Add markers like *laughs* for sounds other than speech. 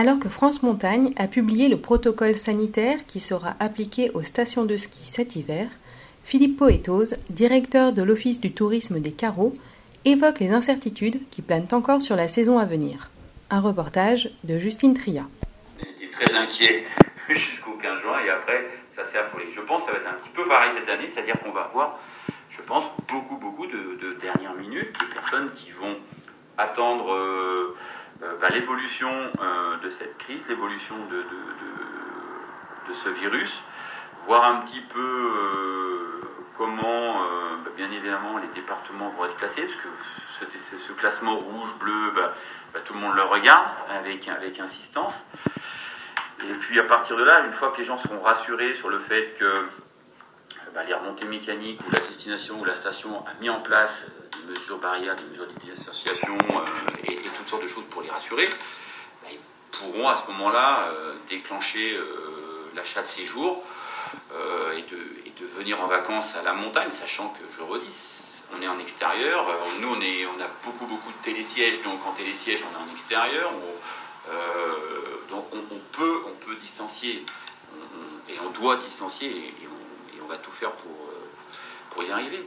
Alors que France Montagne a publié le protocole sanitaire qui sera appliqué aux stations de ski cet hiver, Philippe Poétose, directeur de l'Office du tourisme des Carreaux, évoque les incertitudes qui planent encore sur la saison à venir. Un reportage de Justine Tria. On était très inquiet *laughs* jusqu'au 15 juin et après ça s'est affolé. Je pense que ça va être un petit peu pareil cette année, c'est-à-dire qu'on va avoir, je pense, beaucoup, beaucoup de, dernières minutes, de personnes qui vont attendre euh, bah, l'évolution euh, de cette crise, l'évolution de, ce virus, voir un petit peu comment, bah, bien évidemment, les départements vont être classés, parce que ce, classement rouge, bleu, bah, tout le monde le regarde avec, insistance. Et puis à partir de là, une fois que les gens seront rassurés sur le fait que bah, les remontées mécaniques ou la destination ou la station a mis en place euh, des mesures barrières, des mesures de euh, sortes de choses pour les rassurer, bah, ils pourront à ce moment-là euh, déclencher l'achat de séjour et de, et, de, venir en vacances à la montagne, sachant que, je redis, on est en extérieur. Nous, on, est, on a beaucoup, beaucoup de télésièges, donc en télésiège, on est en extérieur. donc on, peut, on peut distancier, et on doit distancier, et, on, et on va tout faire pour, pour y arriver.